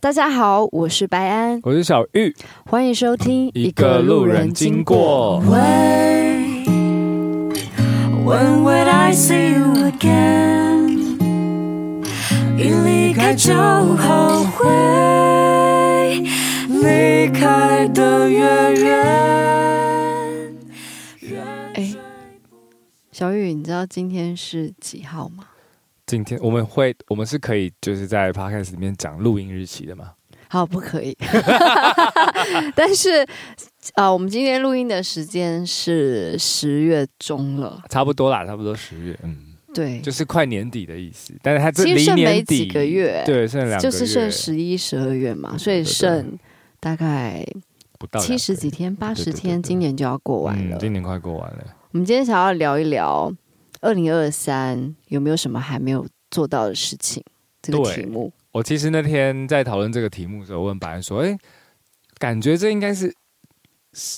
大家好，我是白安，我是小玉，欢迎收听一个路人经过。When would I see you again？一离开就后悔，离开的越远。哎，小玉，你知道今天是几号吗？今天我们会，我们是可以就是在 podcast 里面讲录音日期的吗？好，不可以。但是啊、呃，我们今天录音的时间是十月中了，差不多啦，差不多十月，嗯，对，就是快年底的意思。但是它这其实剩没离年底几个月，对，剩两个月，就是剩十一、十二月嘛，所以剩大概不到七十几天、八十天，今年就要过完了。嗯，今年快过完了。我们今天想要聊一聊。二零二三有没有什么还没有做到的事情？这个题目，我其实那天在讨论这个题目的时候，问白安说：“哎，感觉这应该是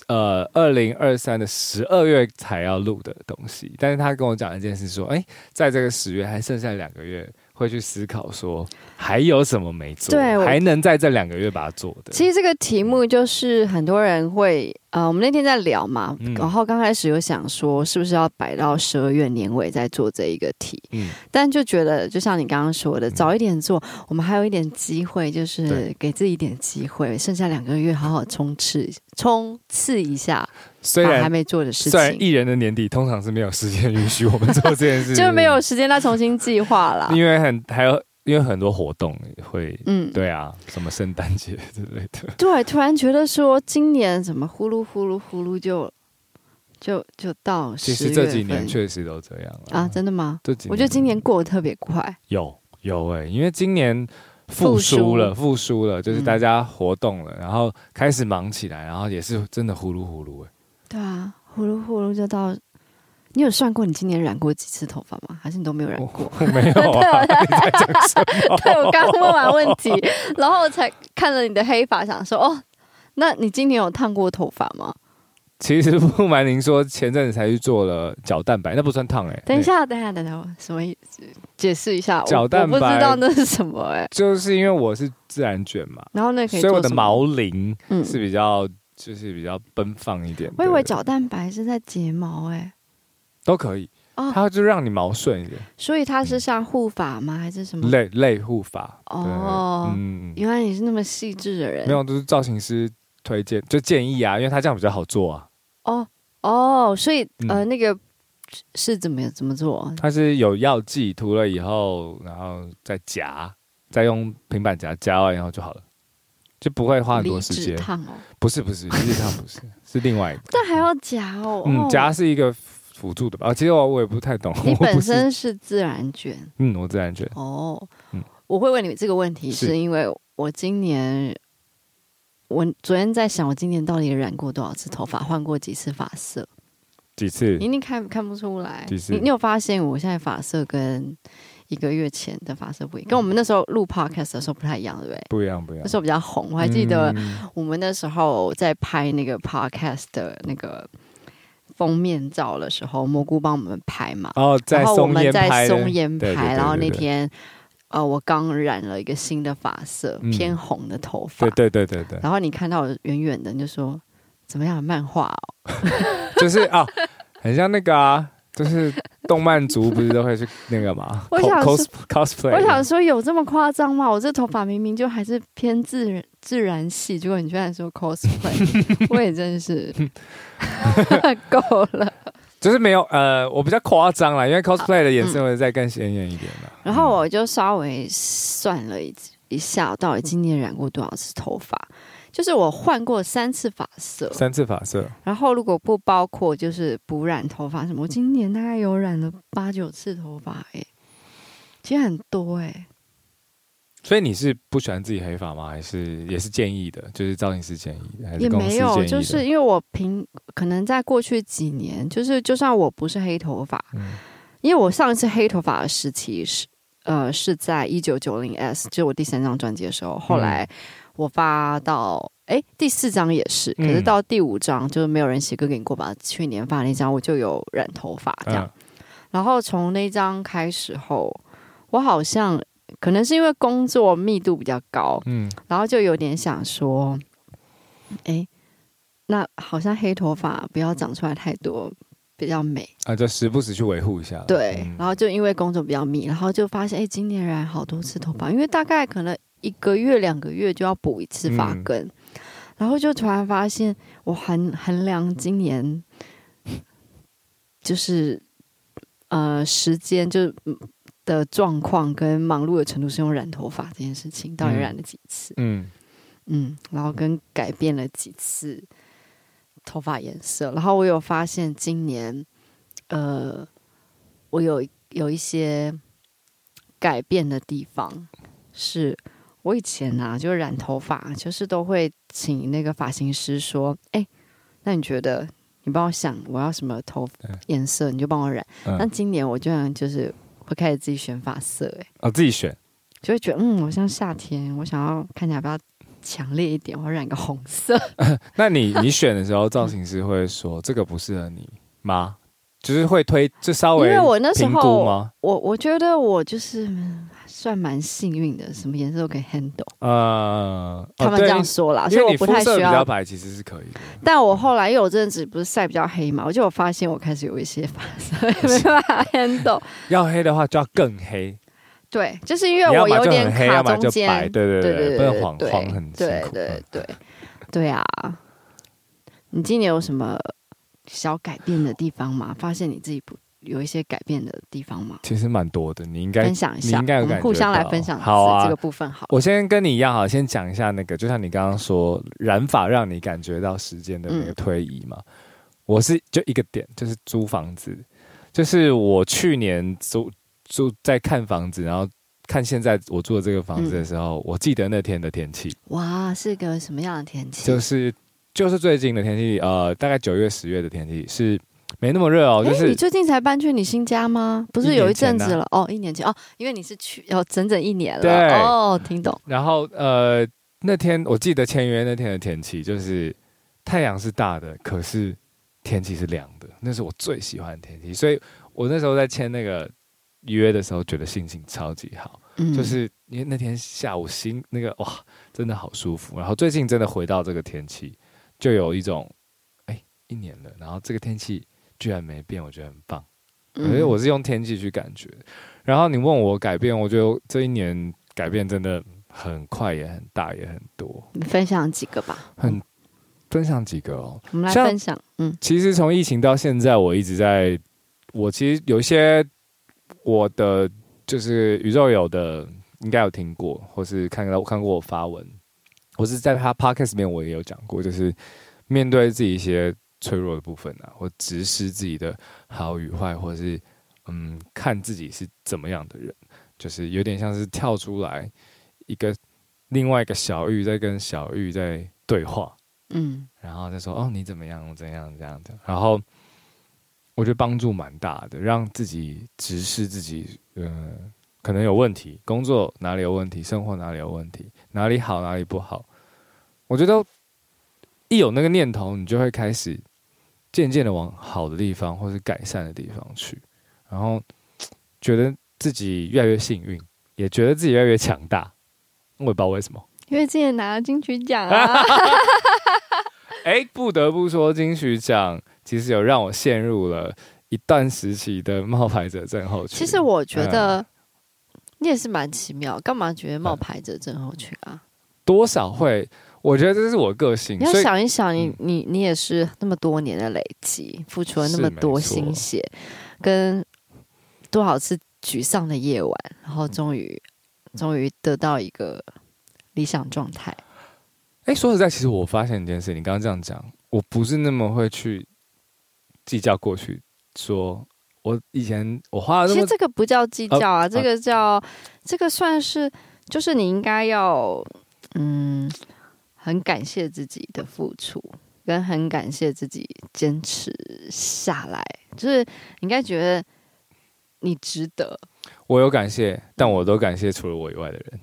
呃二零二三的十二月才要录的东西。”但是他跟我讲一件事，说：“哎，在这个十月还剩下两个月。”会去思考说还有什么没做，对，还能在这两个月把它做的。其实这个题目就是很多人会呃，我们那天在聊嘛，嗯、然后刚开始有想说是不是要摆到十二月年尾再做这一个题，嗯，但就觉得就像你刚刚说的，早一点做，嗯、我们还有一点机会，就是给自己一点机会，剩下两个月好好冲刺冲刺一下。虽然还没做的事情，虽然艺人的年底通常是没有时间允许我们做这件事情，就没有时间再重新计划了。因为很还有因为很多活动会，嗯，对啊，什么圣诞节之类的。对，突然觉得说今年怎么呼噜呼噜呼噜就就就到。其实这几年确实都这样了啊，真的吗？这几年我觉得今年过得特别快。有有哎、欸，因为今年复苏了，复苏了，就是大家活动了，嗯、然后开始忙起来，然后也是真的呼噜呼噜哎。对啊，呼噜呼噜就到。你有算过你今年染过几次头发吗？还是你都没有染过？我没有啊。对，我刚问完问题，然后我才看了你的黑发，想说哦，那你今年有烫过头发吗？其实不瞒您说，前阵子才去做了角蛋白，那不算烫哎、欸。等一下，等一下，等一下，什么意思？解释一下。角蛋白我不知道那是什么哎、欸。就是因为我是自然卷嘛，然后那可以，所以我的毛鳞是比较。就是比较奔放一点。我以为角蛋白是在睫毛哎、欸，都可以哦，它就让你毛顺一点。所以它是像护发吗？还是什么类类护发？哦，嗯，原来你是那么细致的人。没有，都是造型师推荐，就建议啊，因为他这样比较好做啊。哦哦，所以呃，那个是怎么怎么做？它是有药剂涂了以后，然后再夹，再用平板夹夹完以后就好了。就不会花很多时间。烫哦，不是不是，离子烫不是，是另外一个。但还要夹哦。嗯，夹是一个辅助的吧？其实我我也不太懂。你本身是自然卷。嗯，我自然卷。哦，嗯，我会问你这个问题，是因为我今年，我昨天在想，我今年到底染过多少次头发，换过几次发色？几次？你一定看看不出来。几次？你你有发现我现在发色跟？一个月前的发色不一样，跟我们那时候录 podcast 的时候不太一样，对不对？不一样，不一样。那时候比较红，我还记得我们那时候在拍那个 podcast 的那个封面照的时候，蘑菇帮我们拍嘛。哦，在松烟拍。在松烟拍，然后那天呃，我刚染了一个新的发色，嗯、偏红的头发。对对对对对。然后你看到我远远的，你就说怎么样？漫画哦，就是啊、哦，很像那个啊。就是动漫族不是都会去那个吗？我想 cos cosplay。我想说有这么夸张吗？我这头发明明就还是偏自然自然系，结果你居然说 cosplay，我也真是 够了。就是没有呃，我比较夸张啦，因为 cosplay 的颜色会再更鲜艳一点嘛。然后我就稍微算了一一下，我到底今年染过多少次头发？就是我换过三次发色，三次发色。然后如果不包括就是补染头发什么，我今年大概有染了八九次头发，哎，其实很多哎。所以你是不喜欢自己黑发吗？还是也是建议的？就是造型师建议的？也没有，就是因为我平可能在过去几年，就是就算我不是黑头发，嗯，因为我上一次黑头发的时期是呃是在一九九零 S，就我第三张专辑的时候，后来。嗯我发到哎，第四张也是，可是到第五张就是没有人写歌给你过吧？去年发那张我就有染头发这样，然后从那张开始后，我好像可能是因为工作密度比较高，嗯，然后就有点想说，哎，那好像黑头发不要长出来太多，比较美。啊，就时不时去维护一下。对，然后就因为工作比较密，然后就发现，哎，今年染好多次头发，因为大概可能一个月两个月就要补一次发根，然后就突然发现，我衡衡量今年就是呃时间就。的状况跟忙碌的程度是用染头发这件事情，到底染了几次？嗯嗯，然后跟改变了几次头发颜色，然后我有发现今年，呃，我有有一些改变的地方，是我以前啊，就染头发，就是都会请那个发型师说，哎，那你觉得你帮我想我要什么头颜色，你就帮我染。但今年我居然就是。会开始自己选发色，哎，哦，自己选，就会觉得，嗯，我像夏天，我想要看起来比较强烈一点，我染个红色。那你你选的时候，造型师会说这个不适合你吗？就是会推，就稍微，因为我那时候，我我觉得我就是。算蛮幸运的，什么颜色都可以 handle。呃，他们这样说啦，所以我不太需要。白其实是可以的。但我后来因为我这阵子不是晒比较黑嘛，我就有发现我开始有一些发色 没办法 handle。要黑的话就要更黑。对，就是因为我有点卡中间。对对对对，不能黄黄很对对对对啊！你今年有什么小改变的地方吗？发现你自己不。有一些改变的地方吗？其实蛮多的，你应该分享一下，你应该有感觉，互相来分享。好啊，这个部分好。我先跟你一样，好，先讲一下那个，就像你刚刚说染发让你感觉到时间的那个推移嘛。嗯、我是就一个点，就是租房子，就是我去年租租在看房子，然后看现在我住的这个房子的时候，嗯、我记得那天的天气。哇，是个什么样的天气？就是就是最近的天气，呃，大概九月十月的天气是。没那么热哦，就是、欸、你最近才搬去你新家吗？不是有一阵子了哦，一年前哦，因为你是去要整整一年了，对哦，听懂。然后呃，那天我记得签约那天的天气就是太阳是大的，可是天气是凉的，那是我最喜欢的天气，所以我那时候在签那个约的时候，觉得心情超级好，嗯、就是因为那天下午心那个哇，真的好舒服。然后最近真的回到这个天气，就有一种哎，一年了，然后这个天气。居然没变，我觉得很棒。因为我是用天气去感觉。嗯、然后你问我改变，我觉得这一年改变真的很快，也很大，也很多。你分享几个吧。很分享几个哦。我们来分享。嗯，其实从疫情到现在，我一直在。我其实有一些我的就是宇宙有的应该有听过，或是看到我看过我发文，或是在他 podcast 里面我也有讲过，就是面对自己一些。脆弱的部分啊，或直视自己的好与坏，或者是嗯，看自己是怎么样的人，就是有点像是跳出来一个另外一个小玉在跟小玉在对话，嗯，然后再说哦，你怎么样，我怎样这样的，然后我觉得帮助蛮大的，让自己直视自己，嗯，可能有问题，工作哪里有问题，生活哪里有问题，哪里好哪里不好，我觉得一有那个念头，你就会开始。渐渐的往好的地方或是改善的地方去，然后觉得自己越来越幸运，也觉得自己越来越强大。我也不知道为什么，因为之前拿了金曲奖啊。哎，不得不说，金曲奖其实有让我陷入了一段时期的冒牌者症候群。其实我觉得你也是蛮奇妙，干嘛觉得冒牌者症候群啊？多少会。我觉得这是我个性。你要想一想你，你你你也是那么多年的累积，付出了那么多心血，跟多少次沮丧的夜晚，然后终于终于得到一个理想状态。哎，说实在，其实我发现一件事，你刚刚这样讲，我不是那么会去计较过去，说我以前我花了，其实这个不叫计较啊，啊这个叫、啊、这个算是，就是你应该要嗯。很感谢自己的付出，跟很感谢自己坚持下来，就是你应该觉得你值得。我有感谢，但我都感谢除了我以外的人，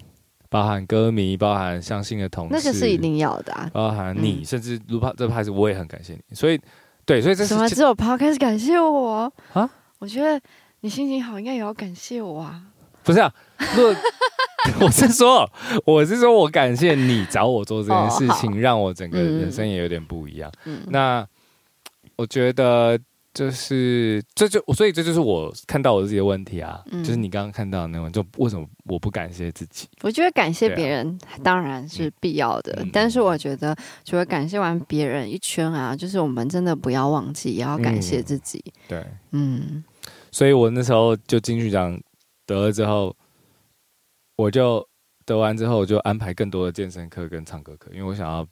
包含歌迷，包含相信的同事，那个是一定要的啊。包含你，嗯、甚至卢帕这拍子，我也很感谢你。所以，对，所以这是什么？只有帕开始感谢我啊？我觉得你心情好，应该也要感谢我啊。不是啊，我是说，我是说我感谢你找我做这件事情，哦、让我整个人生也有点不一样。嗯、那我觉得。就是这就所以这就是我看到我自己的问题啊，嗯、就是你刚刚看到的那种，就为什么我不感谢自己？我觉得感谢别人当然是必要的，嗯、但是我觉得除了感谢完别人一圈啊，就是我们真的不要忘记也要感谢自己。嗯、对，嗯，所以我那时候就金曲奖得了之后，我就得完之后我就安排更多的健身课跟唱歌课，因为我想要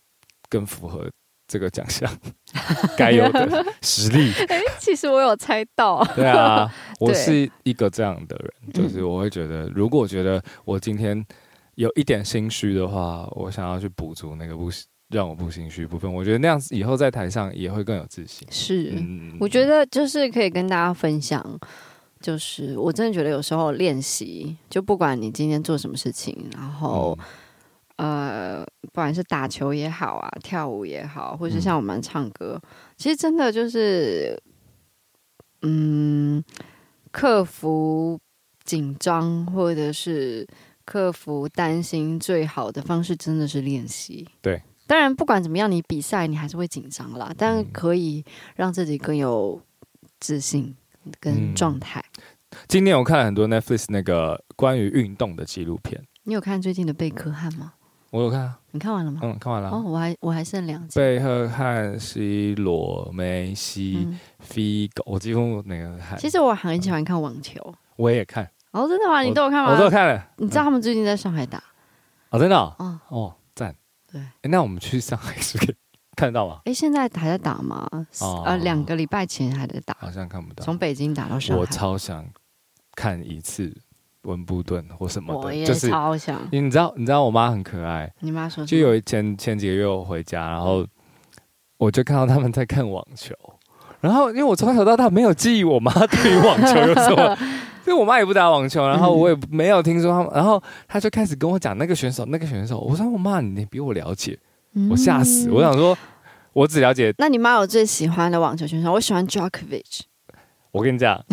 更符合。这个奖项 该有的实力，哎，其实我有猜到。对啊，我是一个这样的人，就是我会觉得，如果我觉得我今天有一点心虚的话，我想要去补足那个不让我不心虚不分。我觉得那样子以后在台上也会更有自信。是，嗯、我觉得就是可以跟大家分享，就是我真的觉得有时候练习，就不管你今天做什么事情，然后。嗯呃，不管是打球也好啊，跳舞也好，或是像我们唱歌，嗯、其实真的就是，嗯，克服紧张或者是克服担心，最好的方式真的是练习。对，当然不管怎么样，你比赛你还是会紧张啦，但可以让自己更有自信跟状态。嗯、今天我看了很多 Netflix 那个关于运动的纪录片，你有看最近的贝克汉吗？我有看啊，你看完了吗？嗯，看完了。哦，我还我还剩两集。贝克汉、C 罗、梅西、Figo，我几乎那个看。其实我很喜欢看网球，我也看。哦，真的吗？你都有看吗？我都有看了。你知道他们最近在上海打？哦，真的？哦，哦，赞。对。哎，那我们去上海是可以看得到吗？哎，现在还在打吗？呃，两个礼拜前还在打。好像看不到。从北京打到上海。我超想看一次。温布顿或什么的，就是超想。就是你知道，你知道我妈很可爱。你妈说，就有一前前几个月我回家，然后我就看到他们在看网球，然后因为我从小到大没有记忆我妈对于网球有什么，因为我妈也不打网球，然后我也没有听说他们，然后他就开始跟我讲那个选手，那个选手。我说我妈，你比我了解，我吓死。我想说，我只了解。那你妈有最喜欢的网球选手？我喜欢 Djokovic。我跟你讲，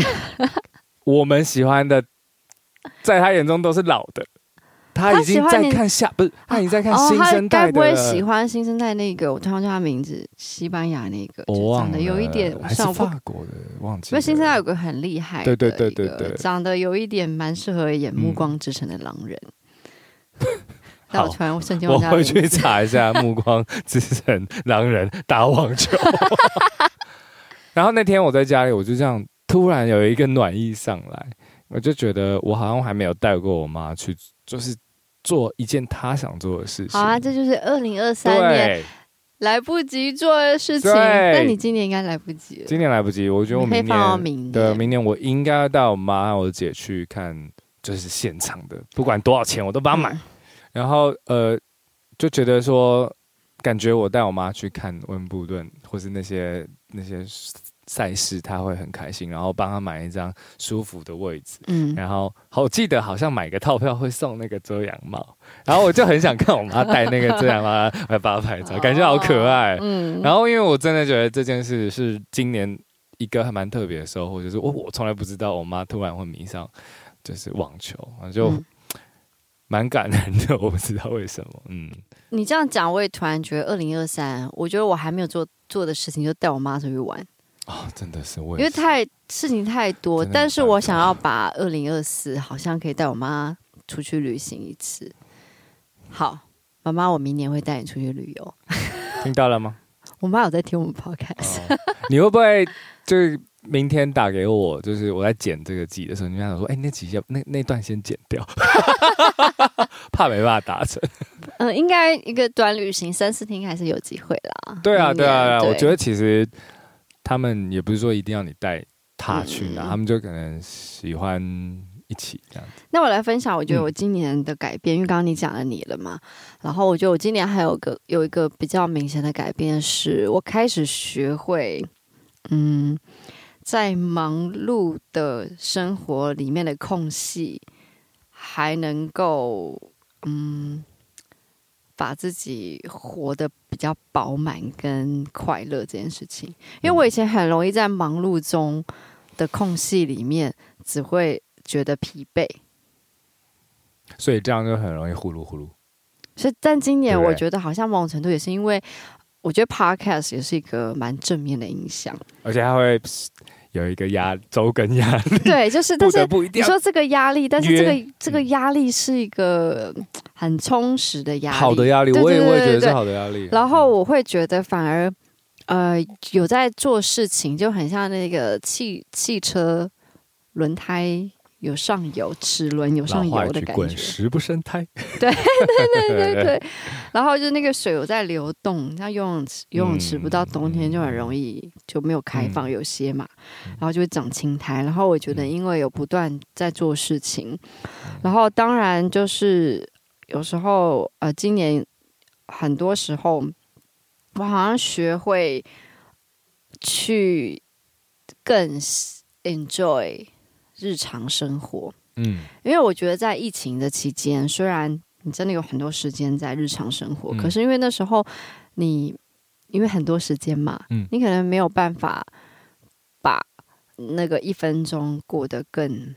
我们喜欢的。在他眼中都是老的，他已经在看下，不是他已经在看新生代的。该不会喜欢新生代那个？我突然叫他名字，西班牙那个，长得有一点像法国的，忘记。因为新生代有个很厉害，对对对对对，长得有一点蛮适合演《暮光之城》的狼人。但我突然瞬间，我回去查一下《暮光之城》狼人打网球。然后那天我在家里，我就这样突然有一个暖意上来。我就觉得我好像还没有带过我妈去，就是做一件他想做的事情。好啊，这就是二零二三年来不及做的事情。对但你今年应该来不及了。今年来不及，我觉得我明年，明年对明年我应该要带我妈和我姐去看，就是现场的，不管多少钱我都帮她买。嗯、然后呃，就觉得说，感觉我带我妈去看温布顿，或是那些那些。赛事他会很开心，然后帮他买一张舒服的位置，嗯，然后我记得好像买个套票会送那个遮阳帽，然后我就很想看我妈戴那个遮阳帽来帮她拍照，感觉好可爱，嗯，然后因为我真的觉得这件事是今年一个还蛮特别的收获，就是我我从来不知道我妈突然会迷上就是网球，就蛮感人的，我不知道为什么，嗯，你这样讲我也突然觉得二零二三，我觉得我还没有做做的事情就带我妈出去玩。啊、哦，真的是我，因为太事情太多，但是我想要把二零二四好像可以带我妈出去旅行一次。好，妈妈，我明年会带你出去旅游。听到了吗？我妈有在听我们 podcast。哦、你会不会就是明天打给我？就是我在剪这个集的时候，你想说，哎、欸，那几下那那段先剪掉，怕没办法达成。嗯、呃，应该一个短旅行三四天还是有机会啦。对啊，对啊，对啊，我觉得其实。他们也不是说一定要你带他去哪，嗯、他们就可能喜欢一起这样子。那我来分享，我觉得我今年的改变，嗯、因为刚刚你讲了你了嘛，然后我觉得我今年还有个有一个比较明显的改变，是我开始学会，嗯，在忙碌的生活里面的空隙，还能够嗯。把自己活得比较饱满跟快乐这件事情，因为我以前很容易在忙碌中的空隙里面，只会觉得疲惫。所以这样就很容易呼噜呼噜。所以，但今年我觉得好像某种程度也是因为，我觉得 podcast 也是一个蛮正面的影响，而且它会有一个压周更压力。对，就是但是你说这个压力，但是这个这个压力是一个很充实的压力，好的压力，我也我也觉得是好的压力。然后我会觉得反而呃有在做事情，就很像那个汽汽车轮胎。有上游齿轮，有上游的感觉。滚石不生胎。对对对对对。然后就那个水有在流动，像游泳池，游泳池不到冬天就很容易就没有开放，有些嘛，然后就会长青苔。然后我觉得，因为有不断在做事情，然后当然就是有时候呃，今年很多时候我好像学会去更 enjoy。日常生活，嗯，因为我觉得在疫情的期间，虽然你真的有很多时间在日常生活，嗯，可是因为那时候你因为很多时间嘛，嗯，你可能没有办法把那个一分钟过得更。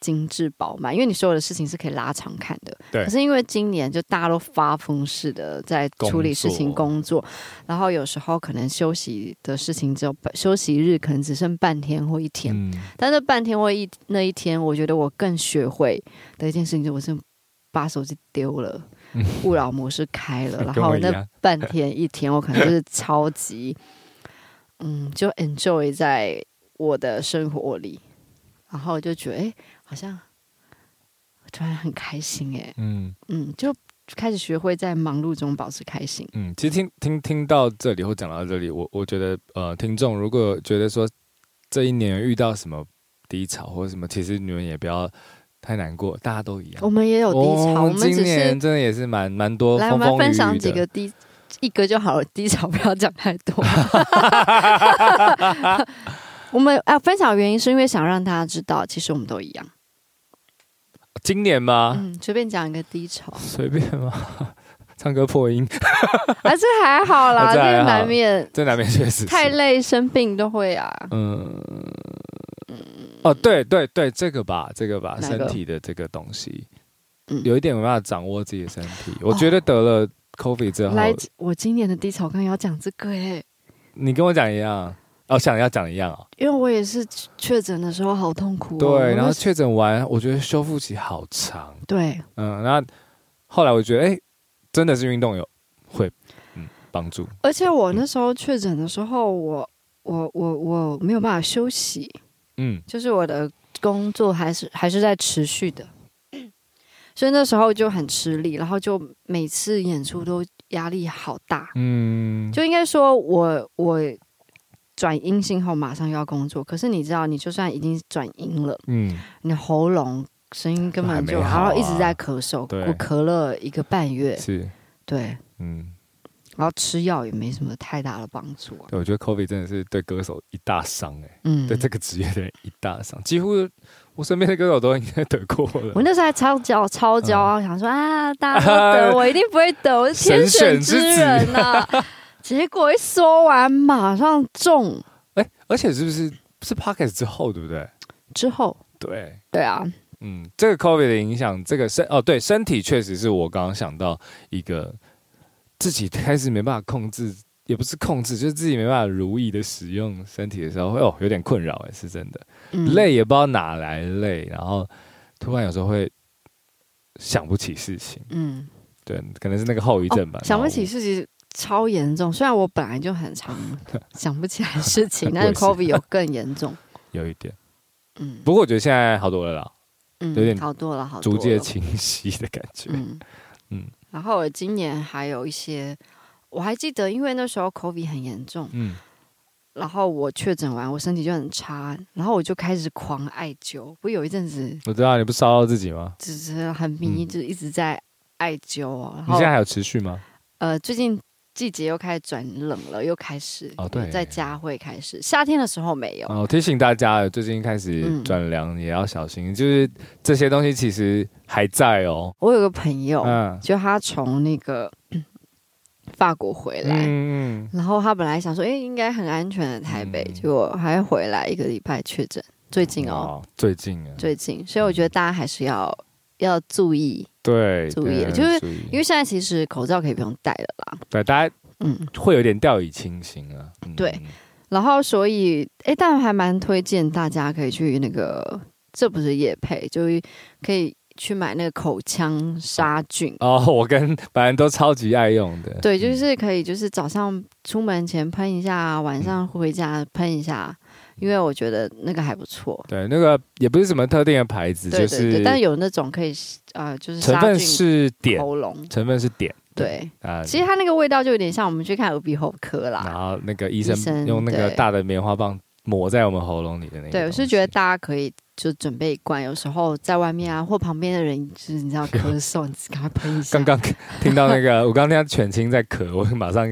精致饱满，因为你所有的事情是可以拉长看的。对。可是因为今年就大家都发疯似的在处理事情、工作，然后有时候可能休息的事情只有休息日，可能只剩半天或一天。嗯。但是半天或一那一天，我觉得我更学会的一件事情，就是我是把手机丢了，勿扰模式开了，然后那半天一天，我可能就是超级，嗯，就 enjoy 在我的生活里，然后就觉得哎。欸好像突然很开心哎，嗯嗯，就开始学会在忙碌中保持开心。嗯，其实听听听到这里或讲到这里，我我觉得呃，听众如果觉得说这一年遇到什么低潮或者什么，其实你们也不要太难过，大家都一样。我们也有低潮，我们今年真的也是蛮蛮多风风雨雨。来，我们分享几个低一个就好了，低潮不要讲太多。我们啊，分享原因是因为想让大家知道，其实我们都一样。今年吗？嗯，随便讲一个低潮。随便吗？唱歌破音，啊，这还好啦。这个难免，这难免确实太累，生病都会啊。嗯嗯。哦，对对对，这个吧，这个吧，身体的这个东西，嗯，有一点没办法掌握自己的身体。我觉得得了 COVID 之后，来，我今年的低潮刚要讲这个哎。你跟我讲一样。哦，想要讲一样哦，因为我也是确诊的时候好痛苦哦。对，然后确诊完，我觉得修复期好长。对，嗯，然后后来我觉得，哎，真的是运动有会嗯帮助。而且我那时候确诊的时候，我我我我没有办法休息，嗯，就是我的工作还是还是在持续的，所以那时候就很吃力，然后就每次演出都压力好大，嗯，就应该说我我。转阴性后马上又要工作，可是你知道，你就算已经转阴了，嗯，你喉咙声音根本就，啊、然后一直在咳嗽，我咳了一个半月，是，对，嗯，然后吃药也没什么太大的帮助，啊。对，我觉得 COVID 真的是对歌手一大伤，哎，嗯，对这个职业的人一大伤，几乎我身边的歌手都应该得过了。我那时候还超骄超骄傲，嗯、想说啊，大家都得，我一定不会得，我是天选之人呐，啊。结果一说完，马上中。哎、欸，而且是不是是 Podcast 之后，对不对？之后，对，对啊，嗯，这个 COVID 的影响，这个身哦，对，身体确实是我刚刚想到一个自己开始没办法控制，也不是控制，就是自己没办法如意的使用身体的时候，会哦有点困扰，哎，是真的，嗯、累也不知道哪来累，然后突然有时候会想不起事情，嗯，对，可能是那个后遗症吧，哦、想不起事情。超严重，虽然我本来就很常 想不起来事情，但是 COVID 有更严重，有一点，嗯，不过我觉得现在好多了啦，嗯，有点好多了，好，逐渐清晰的感觉，嗯嗯。然后我今年还有一些，我还记得，因为那时候 COVID 很严重，嗯，然后我确诊完，我身体就很差，然后我就开始狂艾灸，不有一阵子，我知道你不烧到自己吗？只是很迷，就一直在艾灸哦。你现在还有持续吗？呃，最近。季节又开始转冷了，又开始哦，对，在家会开始。夏天的时候没有。哦，提醒大家，最近开始转凉，也要小心。嗯、就是这些东西其实还在哦。我有个朋友，嗯，就他从那个 法国回来，嗯，然后他本来想说，哎，应该很安全的台北，嗯、结果还回来一个礼拜确诊。最近哦，哦，最近啊，最近。所以我觉得大家还是要要注意，对，注意，就是因为现在其实口罩可以不用戴了啦。对，大家嗯会有点掉以轻心啊。嗯、对，然后所以哎，但还蛮推荐大家可以去那个，这不是夜配，就是可以。去买那个口腔杀菌哦，我跟白人都超级爱用的。对，就是可以，就是早上出门前喷一下，晚上回家喷一下，因为我觉得那个还不错。对，那个也不是什么特定的牌子，对对对，就是，但有那种可以啊，呃，就是成分是碘，喉咙成分是碘。对啊，其实它那个味道就有点像我们去看耳鼻喉科啦，然后那个医生，医生用那个大的棉花棒抹在我们喉咙里的那个。对，我是觉得大家可以。就准备一罐，有时候在外面啊，或旁边的人就是你知道 咳嗽，你赶快喷一下。刚刚听到那个，我刚刚听到犬青在咳，我就马上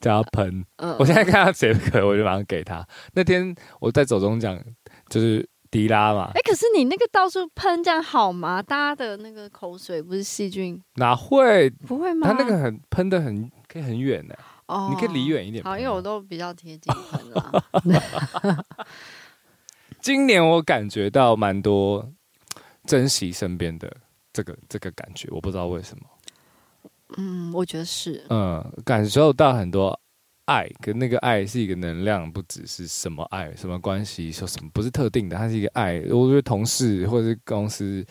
叫他喷。嗯，我现在看到谁咳，我就马上给他。那天我在走中奖，就是迪拉嘛。哎、欸，可是你那个到处喷这样好吗？大家的那个口水不是细菌？哪会？不会吗？他那个很喷的很，可以很远的。哦，你可以离远一点。好，因为我都比较贴近喷了。今年我感觉到蛮多珍惜身边的这个这个感觉，我不知道为什么。嗯，我觉得是。嗯，感受到很多爱，跟那个爱是一个能量，不只是什么爱，什么关系，说什么不是特定的，它是一个爱。我觉得同事或者是公司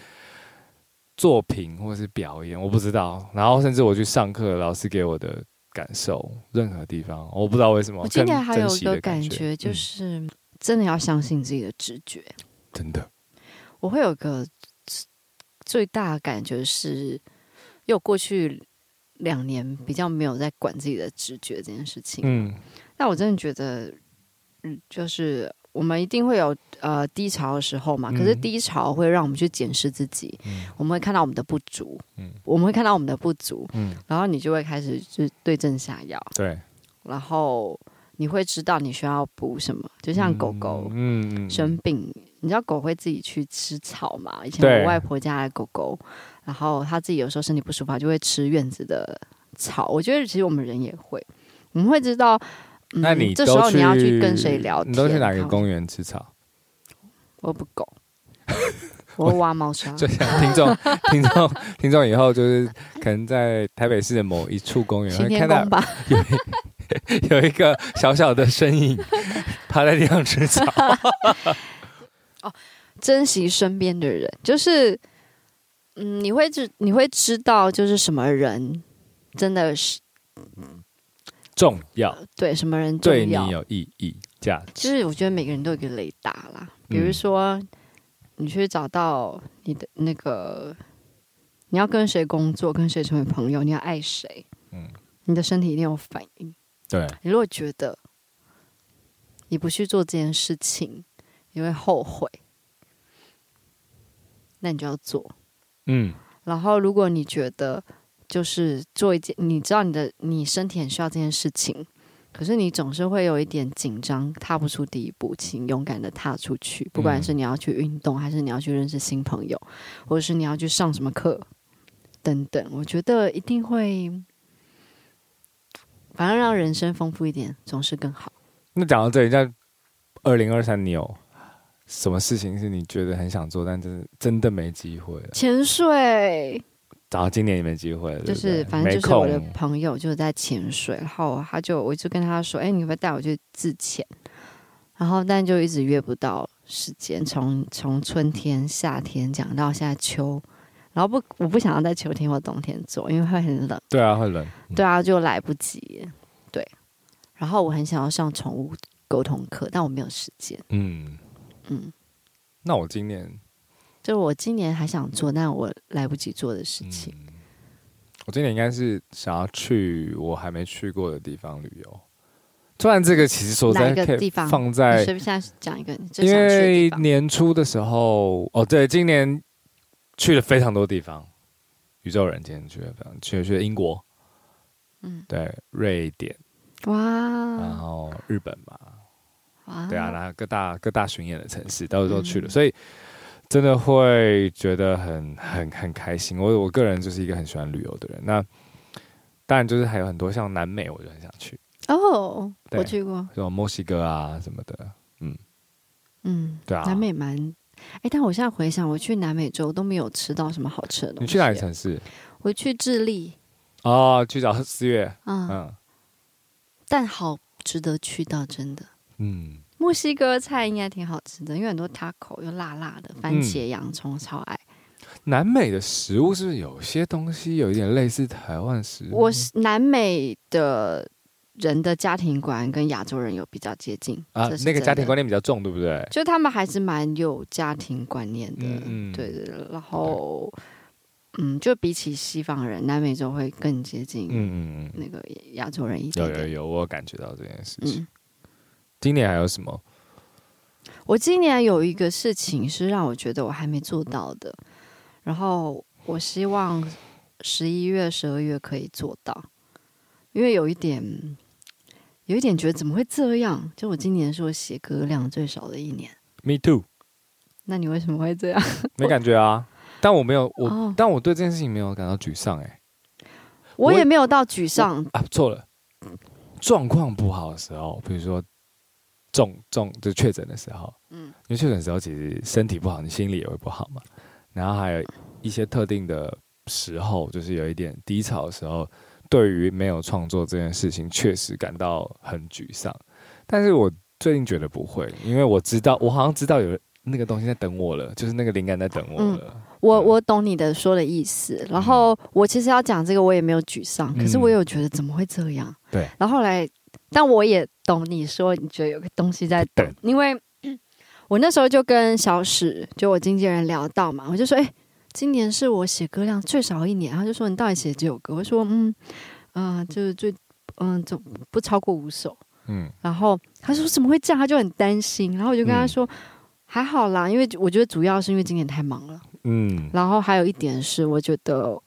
作品或者是表演，我不知道。然后甚至我去上课，老师给我的感受，任何地方，我不知道为什么。我今年还有一个感觉就是。嗯真的要相信自己的直觉，真的。我会有个最大的感觉是，因为我过去两年比较没有在管自己的直觉这件事情。嗯，那我真的觉得，嗯，就是我们一定会有呃低潮的时候嘛。可是低潮会让我们去检视自己，嗯，我们会看到我们的不足，嗯，我们会看到我们的不足，嗯，然后你就会开始就对症下药，对，然后。你会知道你需要补什么，就像狗狗嗯生病，你知道狗会自己去吃草嘛？以前我外婆家的狗狗，然后它自己有时候身体不舒服，就会吃院子的草。我觉得其实我们人也会，我们会知道。嗯、那你这时候你要去跟谁聊天？你都去哪个公园吃草？我不狗，我挖猫砂。就像听众、听众、听众，以后就是可能在台北市的某一处公园会看到。有 一个小小的身影趴在地上吃草。哦，珍惜身边的人，就是嗯，你会知你会知道，就是什么人真的是重要，对什么人重要，对你有意义价值。其实我觉得每个人都有一个雷达啦，比如说你去找到你的那个，你要跟谁工作，跟谁成为朋友，你要爱谁，嗯，你的身体一定有反应。对，你如果觉得你不去做这件事情，你会后悔，那你就要做。嗯，然后如果你觉得就是做一件，你知道你的你身体很需要这件事情，可是你总是会有一点紧张，踏不出第一步，请勇敢的踏出去。不管是你要去运动，还是你要去认识新朋友，或者是你要去上什么课等等，我觉得一定会。反正让人生丰富一点，总是更好。那讲到这里，在二零二三，你有什么事情是你觉得很想做，但真真的没机会了？潜水。然后今年也没机会了，就是反正就是我的朋友就在潜水，然后他就我就跟他说：“哎、欸，你会不会带我去自潜？”然后但就一直约不到时间，从从春天、夏天讲到现在秋。然后不，我不想要在秋天或冬天做，因为会很冷。对啊，会冷。对啊，就来不及。对。然后我很想要上宠物沟通课，但我没有时间。嗯嗯。那我今年，就我今年还想做，但我来不及做的事情。嗯、我今年应该是想要去我还没去过的地方旅游。突然，这个其实说在哪个地方放在讲一个，因为年初的时候，哦，对，今年。去了非常多地方，宇宙人今天去了非常去去了英国，嗯，对，瑞典，哇，然后日本嘛，哇，对啊，然后各大各大巡演的城市都都去了，嗯、所以真的会觉得很很很开心。我我个人就是一个很喜欢旅游的人，那当然就是还有很多像南美，我就很想去。哦，我去过，像墨西哥啊什么的，嗯。嗯，对啊，南美蛮。哎，但我现在回想，我去南美洲都没有吃到什么好吃的东西。你去哪里城市？我去智利。哦，去找四月。嗯嗯，但好值得去到，真的。嗯，墨西哥菜应该挺好吃的，因为很多 taco 又辣辣的，番茄、洋葱，超爱。南美的食物是不是有些东西有一点类似台湾食物？我是南美的人的家庭观跟亚洲人有比较接近啊，那个家庭观念比较重，对不对？就他们还是蛮有家庭观念的，嗯，对对。然后，嗯，就比起西方人，南美洲会更接近，嗯嗯嗯，那个亚洲人一点，点。有有有，我感觉到这件事情。嗯，今年还有什么？我今年有一个事情是让我觉得我还没做到的。然后我希望十一月、十二月可以做到，因为有一点，有一点觉得怎么会这样？就我今年是我写歌量最少的一年。Me too。那你为什么会这样？没感觉啊，但我没有我，哦、但我对这件事情没有感到沮丧、欸。哎，我也没有到沮丧啊。错了，状况不好的时候，比如说重重就确诊的时候，嗯，因为确诊的时候其实身体不好，你心里也会不好嘛。然后还有一些特定的时候，就是有一点低潮的时候，对于没有创作这件事情，确实感到很沮丧。但是我最近觉得不会，因为我知道，我好像知道有那个东西在等我了，就是那个灵感在等我了。嗯、我我懂你的说的意思。然后我其实要讲这个，我也没有沮丧，可是我有觉得怎么会这样？对。然后后来，但我也懂你说，你觉得有个东西在等，因为。我那时候就跟小史，就我经纪人聊到嘛，我就说，哎、欸，今年是我写歌量最少一年。他就说，你到底写几首歌？我说，嗯，嗯、呃，就是最，嗯，就不超过五首。嗯，然后他说怎么会这样？他就很担心。然后我就跟他说，嗯、还好啦，因为我觉得主要是因为今年太忙了。嗯，然后还有一点是，我觉得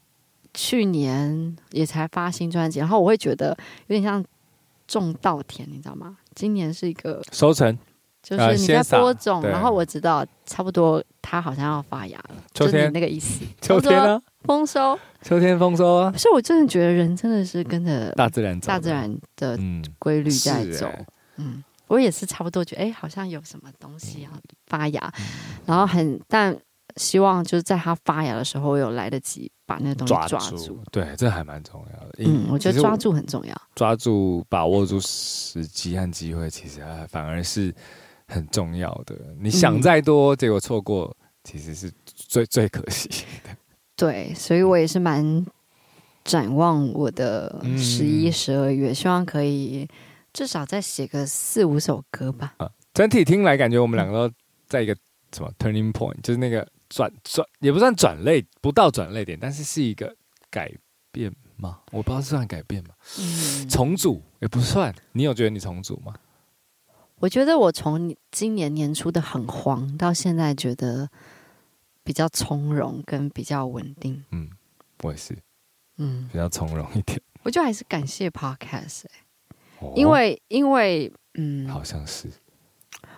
去年也才发新专辑，然后我会觉得有点像种稻田，你知道吗？今年是一个收成。就是你在播种，然后我知道差不多它好像要发芽了，秋天那个意思。秋天呢？丰收。秋天丰收啊！所以我真的觉得人真的是跟着大自然走，大自然的规律在走。嗯，我也是差不多觉得，哎，好像有什么东西要发芽，然后很但希望就是在它发芽的时候，有来得及把那个东西抓住。对，这还蛮重要的。嗯，我觉得抓住很重要，抓住把握住时机和机会，其实反而是。很重要的，你想再多，嗯、结果错过，其实是最最可惜的。对，所以我也是蛮展望我的十一、十二月，希望可以至少再写个四五首歌吧。啊，整体听来感觉我们两个都在一个什么 turning point，就是那个转转也不算转类，不到转类点，但是是一个改变吗？我不知道是算改变吗？嗯，重组也不算。你有觉得你重组吗？我觉得我从今年年初的很慌，到现在觉得比较从容跟比较稳定。嗯，我也是，嗯，比较从容一点。我就还是感谢 Podcast，、欸哦、因为因为嗯，好像是。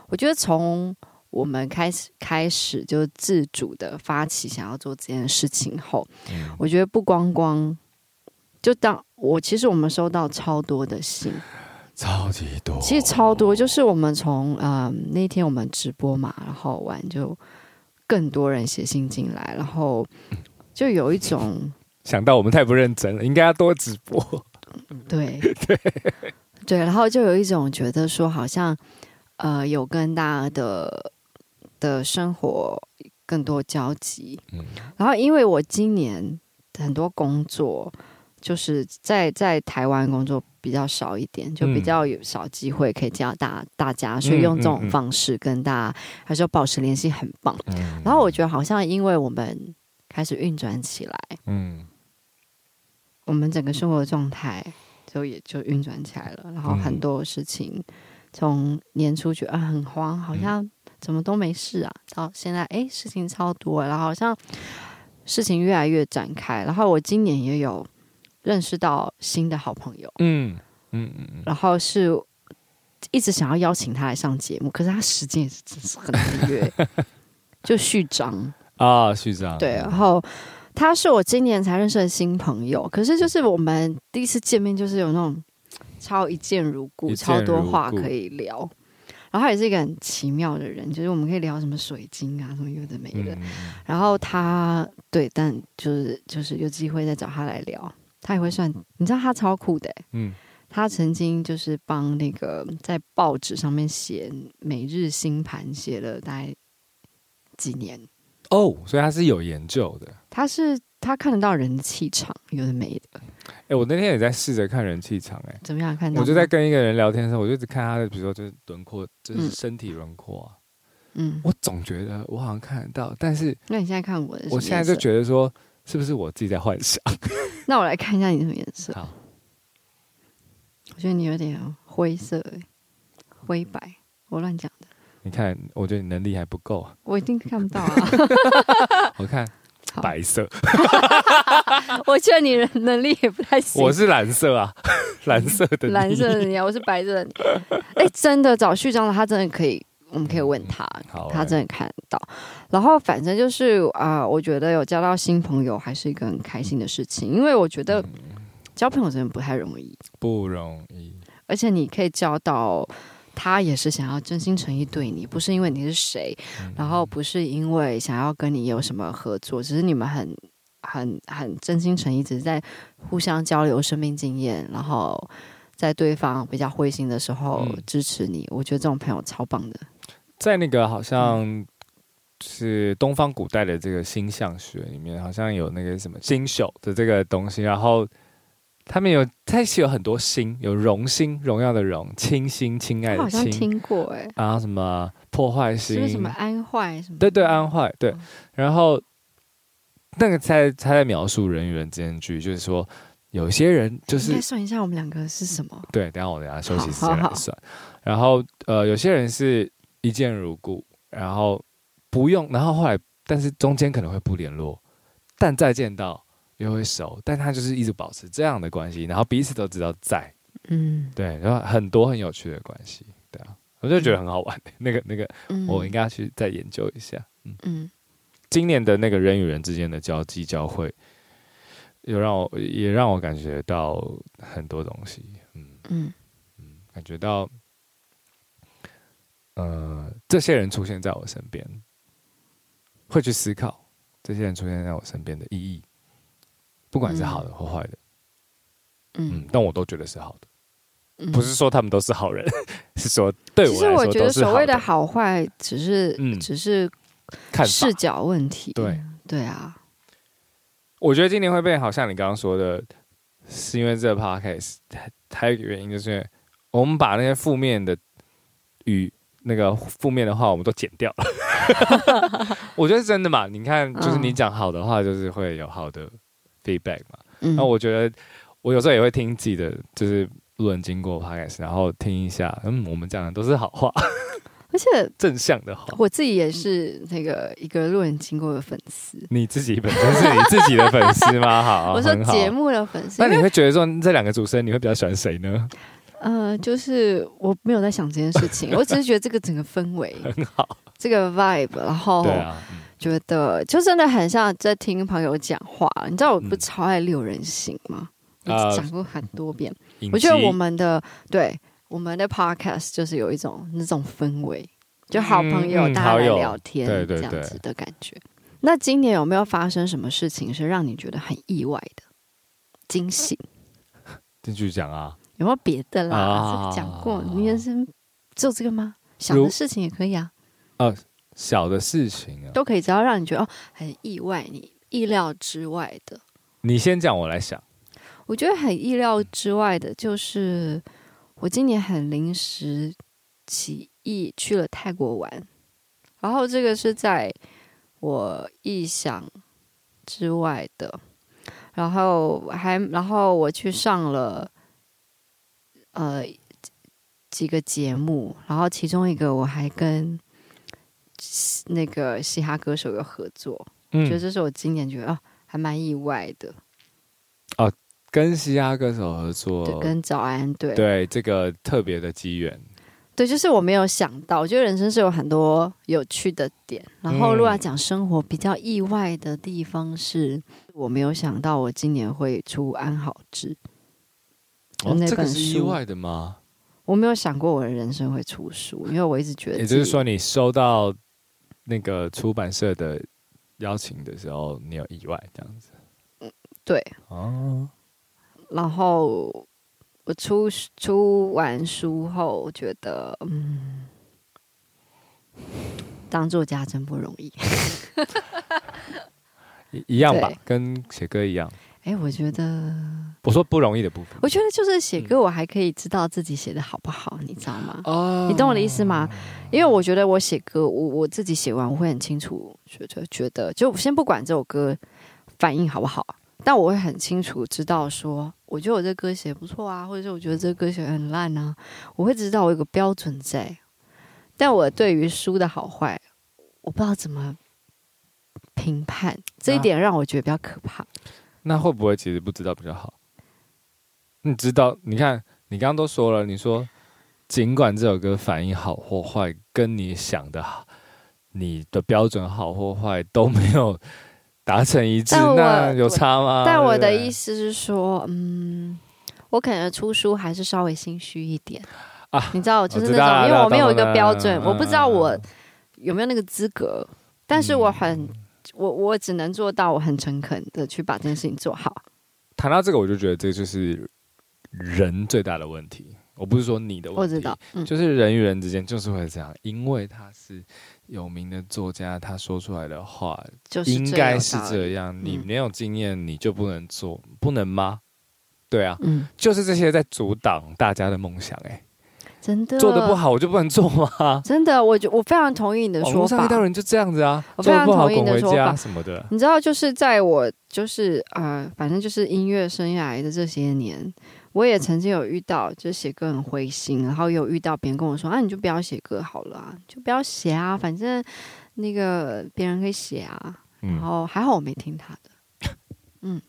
我觉得从我们开始开始就自主的发起想要做这件事情后，嗯、我觉得不光光就当我其实我们收到超多的信。超级多，其实超多，就是我们从嗯、呃、那天我们直播嘛，然后完就更多人写信进来，然后就有一种 想到我们太不认真了，应该要多直播。对 对对，然后就有一种觉得说，好像呃有跟大家的的生活更多交集。嗯，然后因为我今年很多工作。就是在在台湾工作比较少一点，就比较有少机会可以见到大大家，所以用这种方式跟大家还是要保持联系，很棒。然后我觉得好像因为我们开始运转起来，嗯，我们整个生活状态就也就运转起来了。然后很多事情从年初觉得很慌，好像怎么都没事啊，到现在哎事情超多，然后好像事情越来越展开。然后我今年也有。认识到新的好朋友，嗯嗯嗯，然后是一直想要邀请他来上节目，可是他时间也是真是很难约。就序章啊，序章对，然后他是我今年才认识的新朋友，可是就是我们第一次见面，就是有那种超一见如故，如故超多话可以聊。然后他也是一个很奇妙的人，就是我们可以聊什么水晶啊，什么有的没的。嗯、然后他对，但就是就是有机会再找他来聊，他也会算。你知道他超酷的，嗯，他曾经就是帮那个在报纸上面写每日星盘，写了大概几年。哦，所以他是有研究的。他是他看得到人的气场，有的没的。哎、欸，我那天也在试着看人气场，哎，怎么样看到？我就在跟一个人聊天的时候，我就一直看他的，比如说就是轮廓，就是身体轮廓啊。嗯，我总觉得我好像看得到，但是那你现在看我的，我现在就觉得说，是不是我自己在幻想？那我来看一下你什么颜色。好，我觉得你有点灰色，灰白，我乱讲的。你看，我觉得你能力还不够。我一定看不到啊。我看。白色，我觉得你的能力也不太行。我是蓝色啊，蓝色的，蓝色的你啊，我是白色的你。哎、欸，真的找序章的，他真的可以，我们可以问他，嗯、他真的看得到。然后反正就是啊、呃，我觉得有交到新朋友还是一个很开心的事情，因为我觉得交朋友真的不太容易，不容易。而且你可以交到。他也是想要真心诚意对你，不是因为你是谁，嗯、然后不是因为想要跟你有什么合作，只是你们很、很、很真心诚意，只是在互相交流生命经验，然后在对方比较灰心的时候支持你。嗯、我觉得这种朋友超棒的。在那个好像是东方古代的这个星象学里面，好像有那个什么星宿的这个东西，然后。他们有，他是有很多星，有荣星，荣耀的荣，亲星，亲爱的亲。好像听过哎。然后什么破坏星？是什么安坏什么？对对，安坏对。哦、然后那个在他在描述人与人之间距离，就是说有些人就是。应该算一下我们两个是什么？对，等下我等下休息时间来算。好好好，然后呃，有些人是一见如故，然后不用，然后后来，但是中间可能会不联络，但再见到。又会熟，但他就是一直保持这样的关系，然后彼此都知道在，嗯，对，然后很多很有趣的关系，对啊，我就觉得很好玩，嗯、那个那个，嗯、我应该要去再研究一下，嗯嗯，今年的那个人与人之间的交际交汇，有让我也让我感觉到很多东西，嗯。嗯。嗯，感觉到，呃，这些人出现在我身边，会去思考这些人出现在我身边的意义。不管是好的或坏的，嗯，嗯，但我都觉得是好的，嗯、不是说他们都是好人，是说对我。其实我觉得所谓的好坏，只是，嗯，只是看视角问题。对，对啊。我觉得今年会变，好像你刚刚说的，是因为这个 podcast，还有一个原因，就是因为我们把那些负面的与那个负面的话，我们都剪掉了。我觉得是真的嘛？你看，就是你讲好的话，就是会有好的。feedback 嘛，那、嗯、我觉得我有时候也会听自己的，就是路人经过 podcast，然后听一下，嗯，我们讲的都是好话，而且 正向的话。我自己也是那个一个路人经过的粉丝，你自己本身是你自己的粉丝吗？好，我说节目的粉丝。那你会觉得说这两个主持人，你会比较喜欢谁呢？呃，就是我没有在想这件事情，我只是觉得这个整个氛围 很好，这个 vibe，然后觉得就真的很像在听朋友讲话，你知道我不超爱六人行吗？嗯、我讲过很多遍。呃、我觉得我们的对我们的 podcast 就是有一种那种氛围，就好朋友、嗯、大家来聊天这样子的感觉。那今年有没有发生什么事情是让你觉得很意外的惊喜？继续讲啊！有没有别的啦？啊、讲过，你人生只有这个吗？小的事情也可以啊。呃小的事情啊，都可以，只要让你觉得哦很意外，你意料之外的。你先讲，我来想。我觉得很意料之外的，就是我今年很临时起意去了泰国玩，然后这个是在我意想之外的，然后还然后我去上了呃几个节目，然后其中一个我还跟。那个嘻哈歌手有合作，嗯，觉得这是我今年觉得哦，还蛮意外的。哦，跟嘻哈歌手合作，对，跟早安，对，对，这个特别的机缘，对，就是我没有想到，我觉得人生是有很多有趣的点。然后，如果要讲生活比较意外的地方是，是、嗯、我没有想到我今年会出安好志。哦，那本书这个是意外的吗？我没有想过我的人生会出书，因为我一直觉得，也就是说，你收到那个出版社的邀请的时候，你有意外这样子。嗯，对。哦。然后我出出完书后，我觉得，嗯，当作家真不容易。一一样吧，跟写歌一样。哎，我觉得我说不容易的部分，我觉得就是写歌，我还可以知道自己写的好不好，你知道吗？哦，你懂我的意思吗？因为我觉得我写歌，我我自己写完，我会很清楚，觉得觉得，就先不管这首歌反应好不好，但我会很清楚知道说，我觉得我这歌写不错啊，或者是我觉得这歌写很烂啊，我会知道我有个标准在。但我对于书的好坏，我不知道怎么评判，这一点让我觉得比较可怕。那会不会其实不知道比较好？你知道？你看，你刚刚都说了，你说尽管这首歌反应好或坏，跟你想的好，你的标准好或坏都没有达成一致，那有差吗？但我的意思是说，嗯，我可能出书还是稍微心虚一点啊。你知道，就是那种，因为我没有一个标准，我不知道我有没有那个资格，但是我很。我我只能做到，我很诚恳的去把这件事情做好。谈到这个，我就觉得这就是人最大的问题。我不是说你的问题，我知道，嗯、就是人与人之间就是会这样，因为他是有名的作家，他说出来的话就是应该是这样。你没有经验，你就不能做，不能吗？对啊，嗯，就是这些在阻挡大家的梦想、欸，哎。真的做的不好，我就不能做吗？真的，我就我非常同意你的说法。网上遇到人就这样子啊，我非常同意你的说法什么的。你知道，就是在我就是呃，反正就是音乐生涯的这些年，我也曾经有遇到，就是写歌很灰心，然后有遇到别人跟我说：“啊，你就不要写歌好了啊，就不要写啊，反正那个别人可以写啊。”然后还好我没听他的，嗯，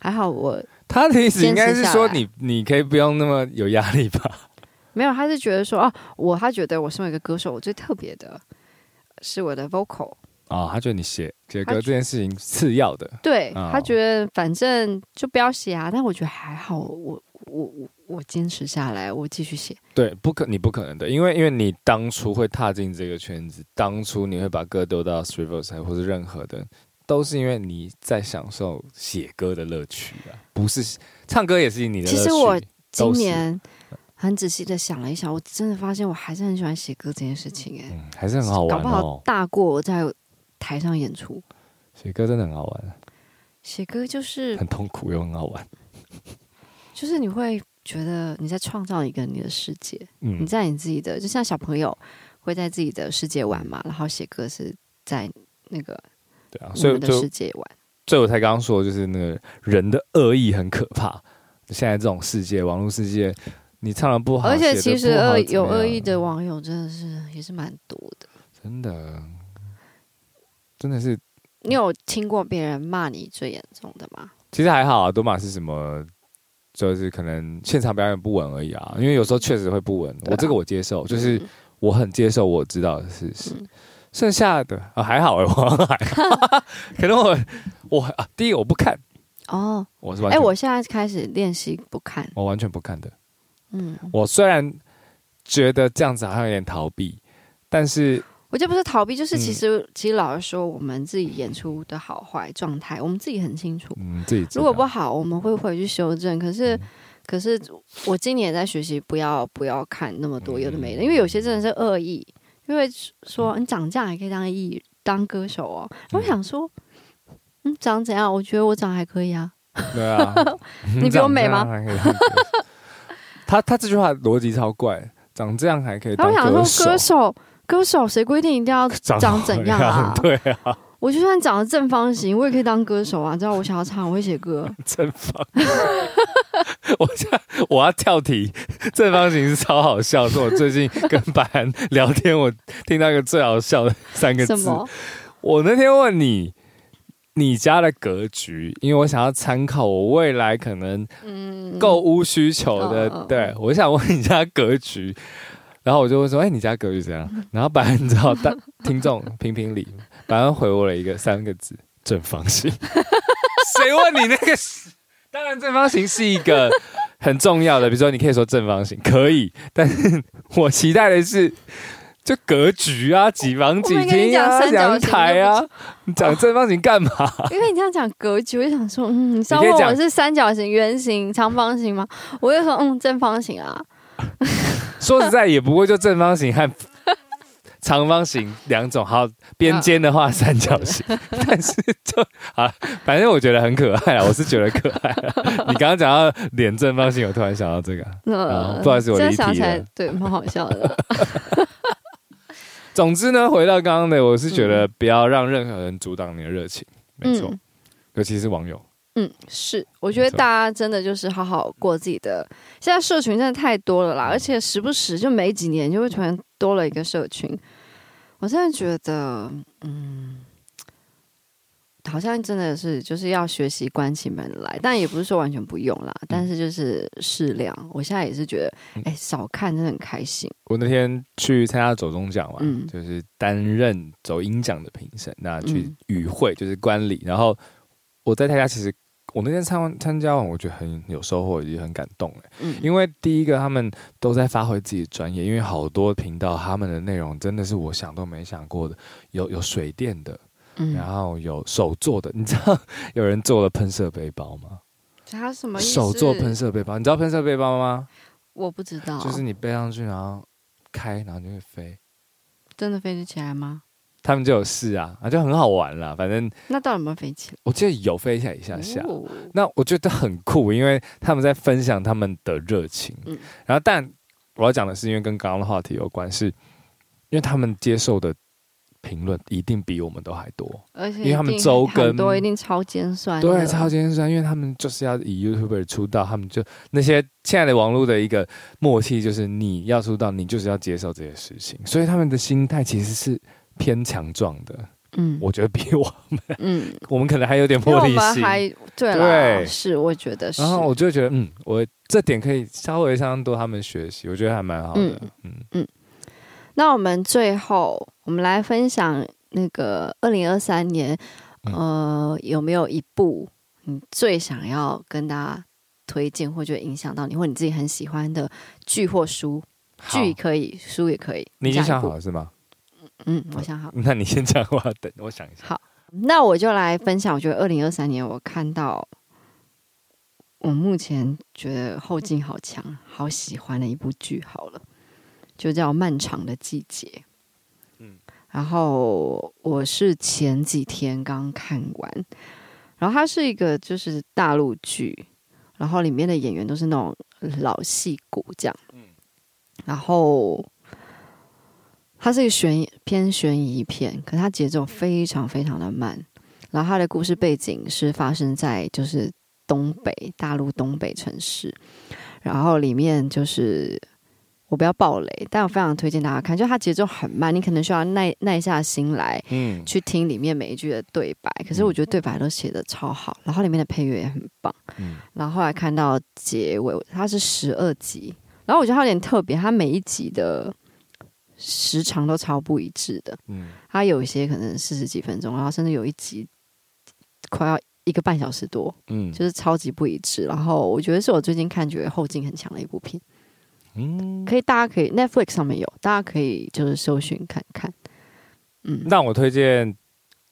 还好我他的意思应该是说你你可以不用那么有压力吧。没有，他是觉得说哦，我他觉得我身为一个歌手，我最特别的是我的 vocal 啊、哦，他觉得你写写歌这件事情次要的，对、哦、他觉得反正就不要写啊，但我觉得还好，我我我我坚持下来，我继续写。对，不可你不可能的，因为因为你当初会踏进这个圈子，当初你会把歌丢到 s t r i v e r s 或是任何的，都是因为你在享受写歌的乐趣啊，不是唱歌也是你的乐趣。其实我今年。很仔细的想了一想，我真的发现我还是很喜欢写歌这件事情，哎、嗯，还是很好玩，哦，搞不好大过我在台上演出。写歌真的很好玩，写歌就是很痛苦又很好玩，就是你会觉得你在创造一个你的世界，嗯，你在你自己的，就像小朋友会在自己的世界玩嘛，然后写歌是在那个对啊，所以的世界玩。所以我才刚刚说，就是那个人的恶意很可怕。现在这种世界，网络世界。你唱的不好，而且其实恶有恶意的网友真的是也是蛮多的，真的，真的是。你有听过别人骂你最严重的吗？其实还好啊，都骂是什么，就是可能现场表演不稳而已啊。因为有时候确实会不稳，啊、我这个我接受，就是我很接受我知道的事实。嗯、剩下的啊还好哎、欸，我 还好，可能我我啊，第一个我不看哦，我是哎、欸，我现在开始练习不看，我完全不看的。嗯，我虽然觉得这样子好像有点逃避，但是我觉得不是逃避，就是其实、嗯、其实老实说，我们自己演出的好坏状态，我们自己很清楚。嗯，自己如果不好，我们会回去修正。可是，嗯、可是我今年也在学习，不要不要看那么多有的没的，因为有些真的是恶意，因为说你长这样还可以当艺当歌手哦。我想说，嗯，长怎样？我觉得我长还可以啊。对啊，你比我美吗？他他这句话逻辑超怪，长这样还可以当歌手？他想说歌手歌手谁规定一定要 长怎样啊？对啊，我就算长得正方形，我也可以当歌手啊！知道我想要唱，我会写歌。正方形，我想我要跳题。正方形是超好笑，是我最近跟白安聊天，我听到一个最好笑的三个字。什么？我那天问你。你家的格局，因为我想要参考我未来可能购物需求的，嗯、对，我想问你家格局，然后我就会说，哎、欸，你家格局怎样？然后百分之好，但听众评评理，百分回我了一个三个字：正方形。谁问你那个？当然，正方形是一个很重要的，比如说你可以说正方形，可以，但是我期待的是。就格局啊，几房几厅啊，阳台啊，你讲正方形干嘛？因为你这样讲格局，我就想说，嗯，你知道我是三角形、圆形、长方形吗？我就说，嗯，正方形啊。说实在，也不过就正方形和长方形两种。好，边间的话三角形，但是就啊，反正我觉得很可爱啊，我是觉得可爱。你刚刚讲到脸正方形，我突然想到这个，嗯，不好意思，我离题了。对，蛮好笑的。总之呢，回到刚刚的，我是觉得不要让任何人阻挡你的热情，嗯、没错，尤其是网友。嗯，是，我觉得大家真的就是好好过自己的。现在社群真的太多了啦，而且时不时就没几年就会突然多了一个社群。我真的觉得，嗯。好像真的是就是要学习关起门来，但也不是说完全不用啦，但是就是适量。我现在也是觉得，哎、欸，少看真的很开心。我那天去参加走中奖嘛，嗯、就是担任走音奖的评审，那去与会就是观礼。然后我在台下，其实我那天参完参加完，我觉得很有收获，也很感动哎。嗯，因为第一个他们都在发挥自己的专业，因为好多频道他们的内容真的是我想都没想过的，有有水电的。嗯、然后有手做的，你知道有人做了喷射背包吗？他什么意思？手做喷射背包，你知道喷射背包吗？我不知道，就是你背上去，然后开，然后就会飞。真的飞得起来吗？他们就有试啊，啊，就很好玩啦。反正那到底有没有飞起来？我记得有飞起来一下下。哦、那我觉得很酷，因为他们在分享他们的热情。嗯、然后，但我要讲的是，因为跟刚刚的话题有关，是因为他们接受的。评论一定比我们都还多，而且因为他们周更多，一定超尖酸。对，超尖酸，因为他们就是要以 YouTuber 出道，他们就那些现在的网络的一个默契，就是你要出道，你就是要接受这些事情，所以他们的心态其实是偏强壮的。嗯，我觉得比我们，嗯，我们可能还有点玻璃心。还对对，是我觉得是。然后我就觉得，嗯，我这点可以稍微向多他们学习，我觉得还蛮好的。嗯嗯。嗯那我们最后，我们来分享那个二零二三年，呃，有没有一部你最想要跟大家推荐，或者影响到你，或你自己很喜欢的剧或书？剧可以，书也可以。你已经想好了是吗？嗯，我想好。那你先讲，我要等，我想一下。好，那我就来分享。我觉得二零二三年，我看到我目前觉得后劲好强，好喜欢的一部剧。好了。就叫《漫长的季节》，嗯，然后我是前几天刚看完，然后它是一个就是大陆剧，然后里面的演员都是那种老戏骨这样，嗯，然后它是一个悬疑偏悬疑片，可是它节奏非常非常的慢，然后它的故事背景是发生在就是东北大陆东北城市，然后里面就是。我不要暴雷，但我非常推荐大家看。就它节奏很慢，你可能需要耐耐下心来，嗯，去听里面每一句的对白。嗯、可是我觉得对白都写的超好，然后里面的配乐也很棒。嗯，然后后来看到结尾，它是十二集，然后我觉得它有点特别，它每一集的时长都超不一致的。嗯，它有一些可能四十几分钟，然后甚至有一集快要一个半小时多。嗯，就是超级不一致。然后我觉得是我最近看觉得后劲很强的一部片。嗯，可以，大家可以 Netflix 上面有，大家可以就是搜寻看看。嗯，那我推荐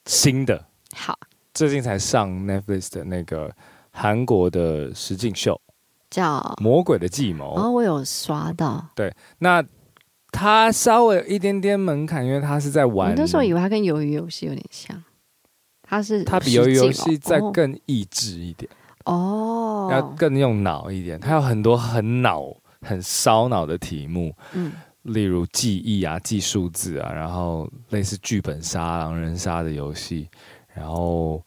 新的，好，最近才上 Netflix 的那个韩国的实境秀，叫《魔鬼的计谋》。哦，我有刷到。对，那它稍微有一点点门槛，因为它是在玩。我那时候以为它跟鱿鱼游戏有点像，它是它比鱿鱼游戏再更益智一点哦，要更用脑一点，它有很多很脑。很烧脑的题目，嗯，例如记忆啊、记数字啊，然后类似剧本杀、狼人杀的游戏，然后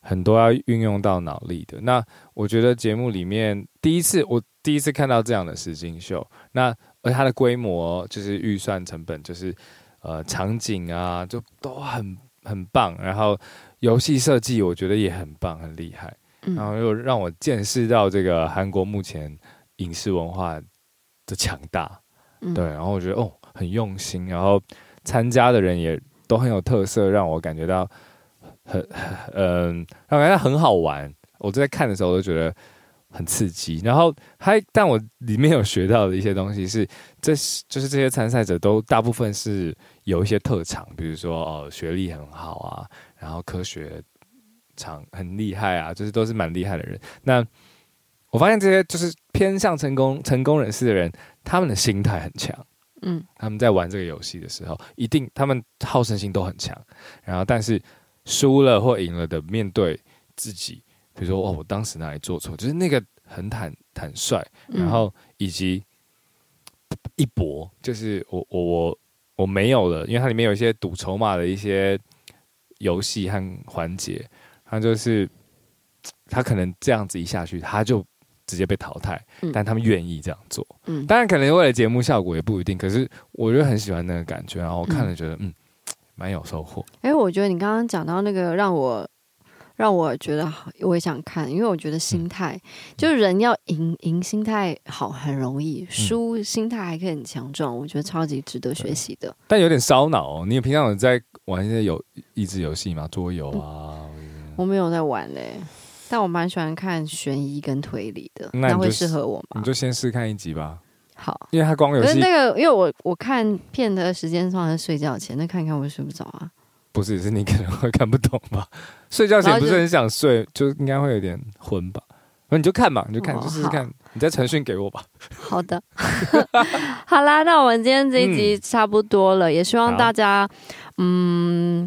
很多要运用到脑力的。那我觉得节目里面第一次，我第一次看到这样的实境秀，那而它的规模就是预算成本，就是呃场景啊，就都很很棒。然后游戏设计我觉得也很棒，很厉害。然后又让我见识到这个韩国目前。影视文化的强大，嗯、对，然后我觉得哦很用心，然后参加的人也都很有特色，让我感觉到很 嗯、呃，让我感觉很好玩。我在看的时候我都觉得很刺激。然后还，但我里面有学到的一些东西是，这是就是这些参赛者都大部分是有一些特长，比如说哦，学历很好啊，然后科学长很厉害啊，就是都是蛮厉害的人。那我发现这些就是偏向成功成功人士的人，他们的心态很强。嗯，他们在玩这个游戏的时候，一定他们好胜心都很强。然后，但是输了或赢了的面对自己，比如说哦，我当时哪里做错，就是那个很坦坦率，然后以及一搏，就是我我我我没有了，因为它里面有一些赌筹码的一些游戏和环节，它就是他可能这样子一下去，他就。直接被淘汰，但他们愿意这样做。嗯，当然可能为了节目效果也不一定，可是我就很喜欢那个感觉，然后我看了觉得嗯，蛮、嗯、有收获。哎、欸，我觉得你刚刚讲到那个让我让我觉得我也想看，因为我觉得心态、嗯、就是人要赢赢心态好很容易，输、嗯、心态还可以很强壮，我觉得超级值得学习的。但有点烧脑哦。你平常有在玩一些有益智游戏吗？桌游啊、嗯？我没有在玩嘞。但我蛮喜欢看悬疑跟推理的，那会适合我吗？你就先试看一集吧。好，因为他光有可是那个，因为我我看片的时间放在睡觉前，那看一看我会睡不着啊。不是，是你可能会看不懂吧？睡觉前不是很想睡，就，就应该会有点昏吧？那你就看吧，你就看，哦、就试试看。你再传讯给我吧。好的，好啦，那我们今天这一集差不多了，嗯、也希望大家，嗯。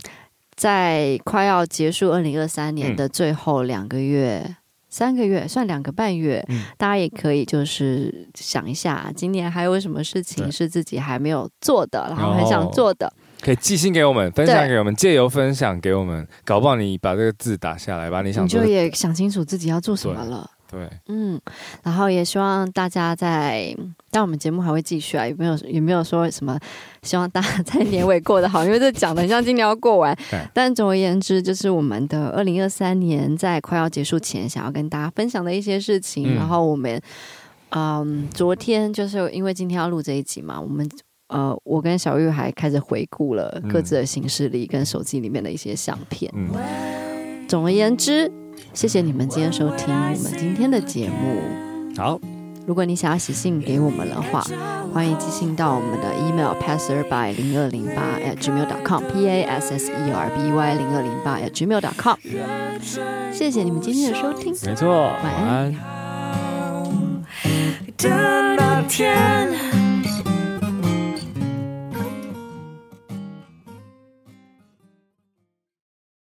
在快要结束二零二三年的最后两个月、嗯、三个月，算两个半月，嗯、大家也可以就是想一下，今年还有什么事情是自己还没有做的，然后很想做的，可以寄信给我们，分享给我们，借由分享给我们，搞不好你把这个字打下来，把你想做的你就也想清楚自己要做什么了。对，嗯，然后也希望大家在，但我们节目还会继续啊，有没有有没有说什么？希望大家在年尾过得好，因为这讲的很像今年要过完。但总而言之，就是我们的二零二三年在快要结束前，想要跟大家分享的一些事情。嗯、然后我们，嗯，昨天就是因为今天要录这一集嘛，我们呃，我跟小玉还开始回顾了各自的行事历跟手机里面的一些相片。嗯、总而言之。谢谢你们今天收听我们今天的节目。好，如果你想要写信给我们的话，欢迎寄信到我们的 email passerby 零二零八 at gmail dot com，p a s s e r b y 零二零八 at gmail dot com。谢谢你们今天的收听，没错，晚安。